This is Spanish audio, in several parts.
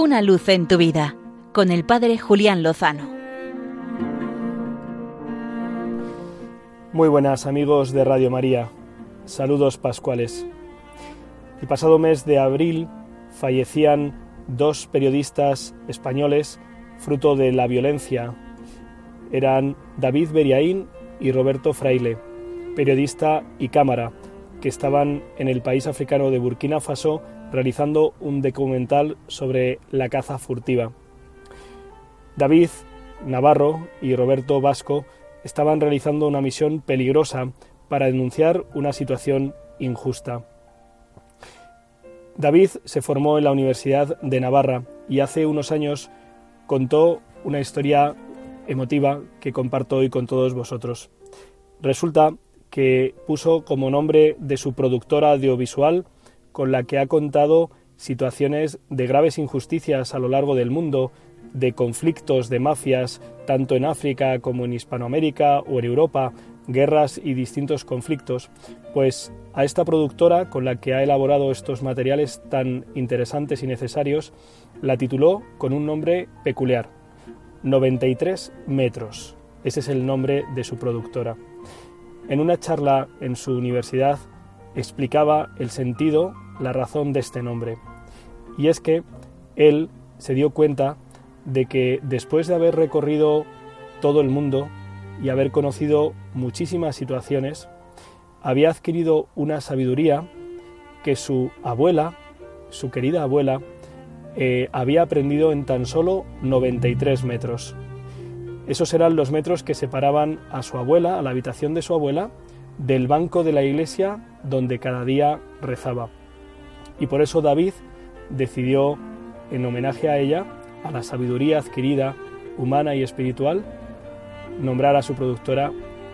Una luz en tu vida con el Padre Julián Lozano. Muy buenas amigos de Radio María. Saludos pascuales. El pasado mes de abril fallecían dos periodistas españoles fruto de la violencia. Eran David Beriaín y Roberto Fraile, periodista y cámara, que estaban en el país africano de Burkina Faso realizando un documental sobre la caza furtiva. David Navarro y Roberto Vasco estaban realizando una misión peligrosa para denunciar una situación injusta. David se formó en la Universidad de Navarra y hace unos años contó una historia emotiva que comparto hoy con todos vosotros. Resulta que puso como nombre de su productora audiovisual con la que ha contado situaciones de graves injusticias a lo largo del mundo, de conflictos de mafias, tanto en África como en Hispanoamérica o en Europa, guerras y distintos conflictos, pues a esta productora con la que ha elaborado estos materiales tan interesantes y necesarios, la tituló con un nombre peculiar, 93 metros. Ese es el nombre de su productora. En una charla en su universidad explicaba el sentido, la razón de este nombre. Y es que él se dio cuenta de que después de haber recorrido todo el mundo y haber conocido muchísimas situaciones, había adquirido una sabiduría que su abuela, su querida abuela, eh, había aprendido en tan solo 93 metros. Esos eran los metros que separaban a su abuela, a la habitación de su abuela, del banco de la iglesia donde cada día rezaba. Y por eso David decidió, en homenaje a ella, a la sabiduría adquirida, humana y espiritual, nombrar a su productora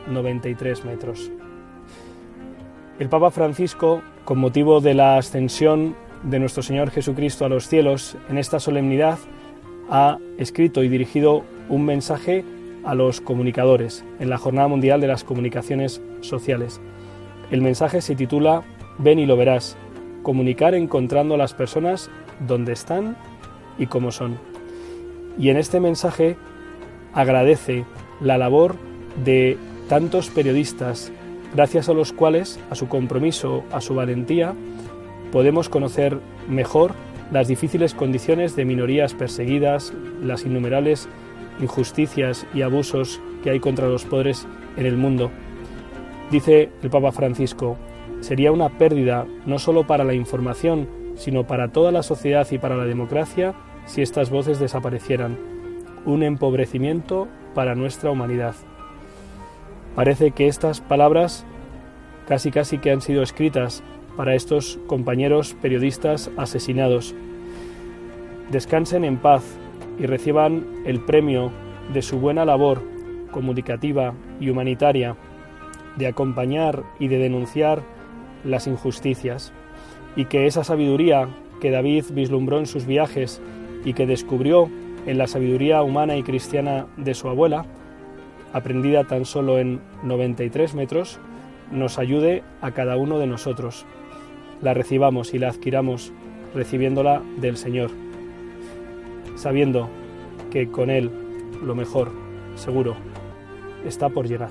93 metros. El Papa Francisco, con motivo de la ascensión de nuestro Señor Jesucristo a los cielos, en esta solemnidad, ha escrito y dirigido un mensaje a los comunicadores en la Jornada Mundial de las Comunicaciones Sociales. El mensaje se titula Ven y lo verás, comunicar encontrando a las personas donde están y cómo son. Y en este mensaje agradece la labor de tantos periodistas, gracias a los cuales, a su compromiso, a su valentía, podemos conocer mejor las difíciles condiciones de minorías perseguidas, las innumerables injusticias y abusos que hay contra los pobres en el mundo. Dice el Papa Francisco, sería una pérdida no solo para la información, sino para toda la sociedad y para la democracia si estas voces desaparecieran. Un empobrecimiento para nuestra humanidad. Parece que estas palabras casi casi que han sido escritas para estos compañeros periodistas asesinados. Descansen en paz y reciban el premio de su buena labor comunicativa y humanitaria de acompañar y de denunciar las injusticias y que esa sabiduría que David vislumbró en sus viajes y que descubrió en la sabiduría humana y cristiana de su abuela, aprendida tan solo en 93 metros, nos ayude a cada uno de nosotros. La recibamos y la adquiramos recibiéndola del Señor, sabiendo que con Él lo mejor, seguro, está por llegar.